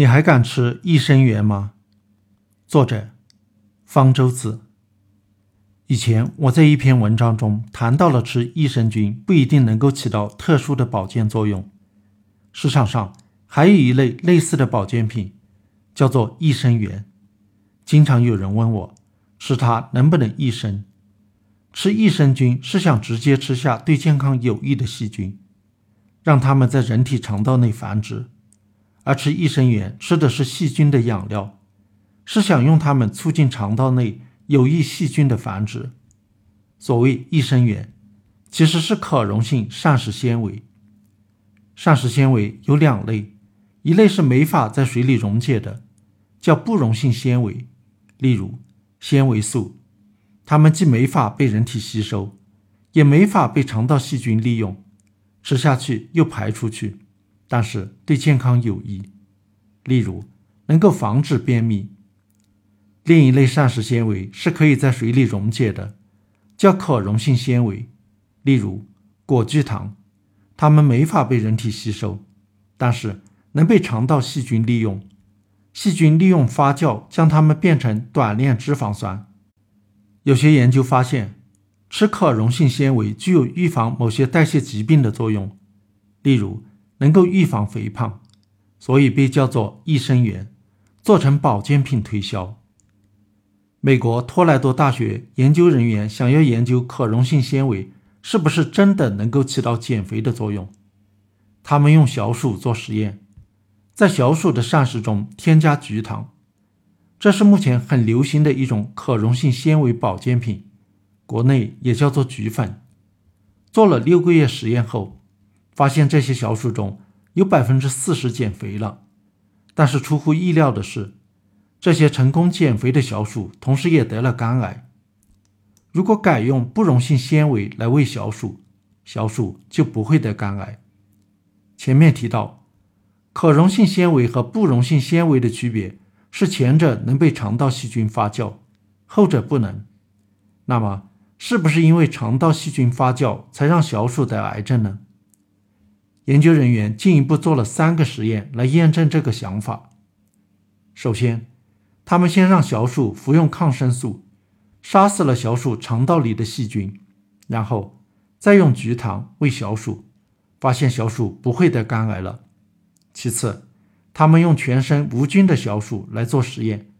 你还敢吃益生元吗？作者：方舟子。以前我在一篇文章中谈到了吃益生菌不一定能够起到特殊的保健作用。市场上还有一类类似的保健品，叫做益生元。经常有人问我，吃它能不能益生？吃益生菌是想直接吃下对健康有益的细菌，让它们在人体肠道内繁殖。而吃益生元吃的是细菌的养料，是想用它们促进肠道内有益细菌的繁殖。所谓益生元，其实是可溶性膳食纤维。膳食纤维有两类，一类是没法在水里溶解的，叫不溶性纤维，例如纤维素，它们既没法被人体吸收，也没法被肠道细菌利用，吃下去又排出去。但是对健康有益，例如能够防止便秘。另一类膳食纤维是可以在水里溶解的，叫可溶性纤维，例如果聚糖，它们没法被人体吸收，但是能被肠道细菌利用，细菌利用发酵将它们变成短链脂肪酸。有些研究发现，吃可溶性纤维具有预防某些代谢疾病的作用，例如。能够预防肥胖，所以被叫做益生元，做成保健品推销。美国托莱多大学研究人员想要研究可溶性纤维是不是真的能够起到减肥的作用，他们用小鼠做实验，在小鼠的膳食中添加菊糖，这是目前很流行的一种可溶性纤维保健品，国内也叫做菊粉。做了六个月实验后。发现这些小鼠中有百分之四十减肥了，但是出乎意料的是，这些成功减肥的小鼠同时也得了肝癌。如果改用不溶性纤维来喂小鼠，小鼠就不会得肝癌。前面提到，可溶性纤维和不溶性纤维的区别是前者能被肠道细菌发酵，后者不能。那么，是不是因为肠道细菌发酵才让小鼠得癌症呢？研究人员进一步做了三个实验来验证这个想法。首先，他们先让小鼠服用抗生素，杀死了小鼠肠道里的细菌，然后再用菊糖喂小鼠，发现小鼠不会得肝癌了。其次，他们用全身无菌的小鼠来做实验，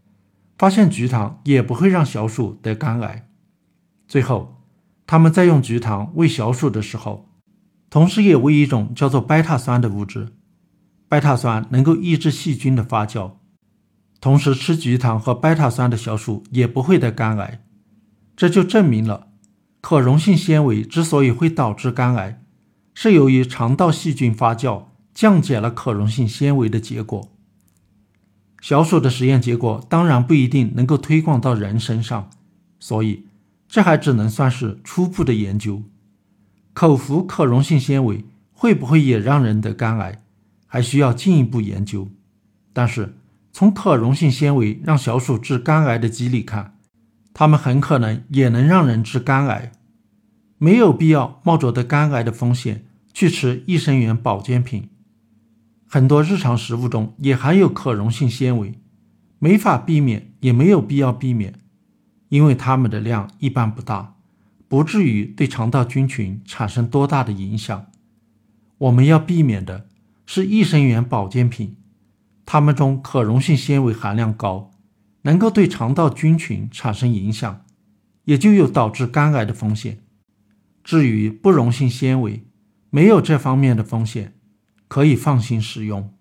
发现菊糖也不会让小鼠得肝癌。最后，他们在用菊糖喂小鼠的时候。同时也为一种叫做贝塔酸的物质，贝塔酸能够抑制细菌的发酵。同时吃菊糖和贝塔酸的小鼠也不会得肝癌，这就证明了可溶性纤维之所以会导致肝癌，是由于肠道细菌发酵降解了可溶性纤维的结果。小鼠的实验结果当然不一定能够推广到人身上，所以这还只能算是初步的研究。口服可溶性纤维会不会也让人得肝癌，还需要进一步研究。但是从可溶性纤维让小鼠治肝癌的机理看，它们很可能也能让人治肝癌。没有必要冒着得肝癌的风险去吃益生元保健品。很多日常食物中也含有可溶性纤维，没法避免，也没有必要避免，因为它们的量一般不大。不至于对肠道菌群产生多大的影响。我们要避免的是益生元保健品，它们中可溶性纤维含量高，能够对肠道菌群产生影响，也就有导致肝癌的风险。至于不溶性纤维，没有这方面的风险，可以放心使用。